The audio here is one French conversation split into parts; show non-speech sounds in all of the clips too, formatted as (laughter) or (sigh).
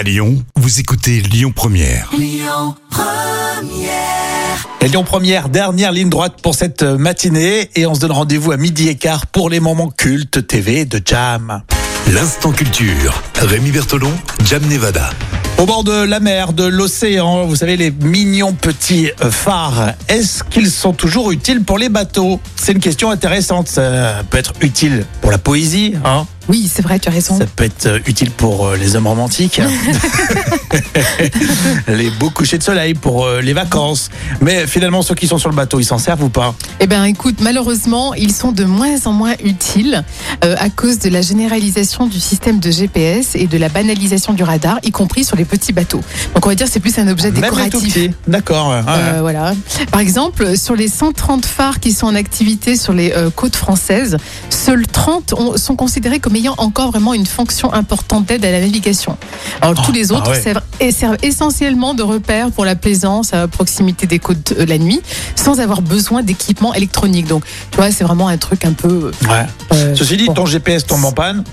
À Lyon, vous écoutez Lyon Première. Et Lyon Première, dernière ligne droite pour cette matinée. Et on se donne rendez-vous à midi et quart pour les moments cultes TV de Jam. L'instant culture. Rémi Bertolon, Jam Nevada. Au bord de la mer, de l'océan, vous savez, les mignons petits phares, est-ce qu'ils sont toujours utiles pour les bateaux? C'est une question intéressante. Ça peut être utile pour la poésie, hein? Oui, c'est vrai, tu as raison. ça peut être euh, utile pour euh, les hommes romantiques, (laughs) les beaux couchers de soleil, pour euh, les vacances. Mais finalement, ceux qui sont sur le bateau, ils s'en servent ou pas? Eh bien, écoute, malheureusement, ils sont de moins en moins utiles euh, à cause de la généralisation du système de GPS et de la banalisation du radar, y compris sur les petits bateaux. Donc, on va dire que c'est plus un objet Même décoratif. D'accord. ouais, ouais. Euh, voilà. Par exemple, sur les 130 phares qui sont en activité sur les euh, côtes françaises, seuls 30 ont- sont considérés comme ayant encore vraiment une fonction importante d'aide à la navigation. Alors Oh, tous les autres ah ouais. servent, et servent essentiellement de repères pour la plaisance à proximité des côtes la nuit, sans avoir besoin d'équipement électronique. Donc, tu vois, c'est vraiment un truc un peu. Ouais. euh, Ceci dit, bon. ton GPS tombe en panne.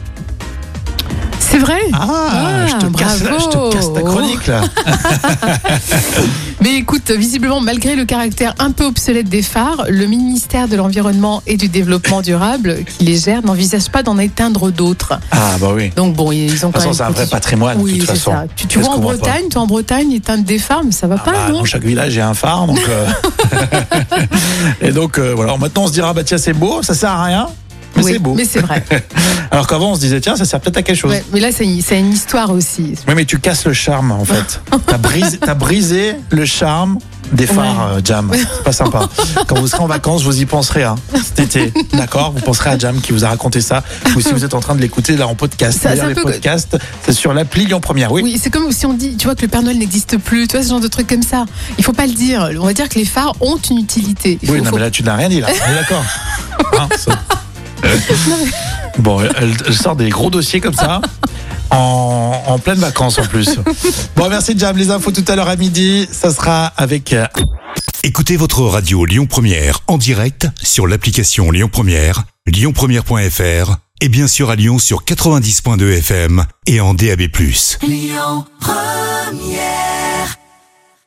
C'est vrai. Ah, Ah, je, te casse, la- je te casse ta chronique là. (laughs) Mais écoute, visiblement, malgré le caractère un peu obsolète des phares, le ministère de l'Environnement et du Développement durable qui les gère n'envisage pas d'en éteindre d'autres. Ah bah oui. Donc bon, ils ont De toute façon, c'est un vrai patrimoine. Oui, de toute c'est façon. ça. Tu, tu vois en Bretagne, toi en Bretagne, éteindre des phares, mais ça va Ah pas, bah, non dans chaque village, il y a un phare. Donc, euh, (laughs) (laughs) Et donc, euh, voilà. Maintenant, on se dira, bah tiens, c'est beau, ça sert à rien. Mais Oui, c'est beau. Mais c'est vrai. (laughs) Alors qu'avant, on se disait, tiens, ça sert peut-être à quelque chose. Ouais, mais là, c'est une, histoire aussi. Oui, mais tu casses le charme, en fait. (laughs) T'as brisé, brisé le charme des phares, euh, Jam. C'est pas sympa. Quand vous serez en vacances, vous y penserez, hein, cet été. D'accord? Vous penserez à Jam qui vous a raconté ça. Ou si vous êtes en train de l'écouter là en podcast. Ça, les peu- podcasts, c'est sur l'appli Lyon Première. Oui. Oui, c'est comme si on dit, tu vois, que le Père Noël n'existe plus, tu vois, ce genre de truc comme ça. Il faut pas le dire. On va dire que les phares ont une utilité. Il Oui, faut- non, faut- mais là, tu n'as rien dit, là. On est d'accord. (laughs) Hein, ça- (laughs) Bon, elle, elle sort des gros dossiers comme ça. En, en pleine vacances en plus. Bon, merci Jam. Les infos tout à l'heure à midi. Ça sera avec euh, Écoutez votre radio Lyon Première en direct sur l'application Lyon Première, lyonpremière.fr et bien sûr à Lyon sur 90.2 FM et en DAB+.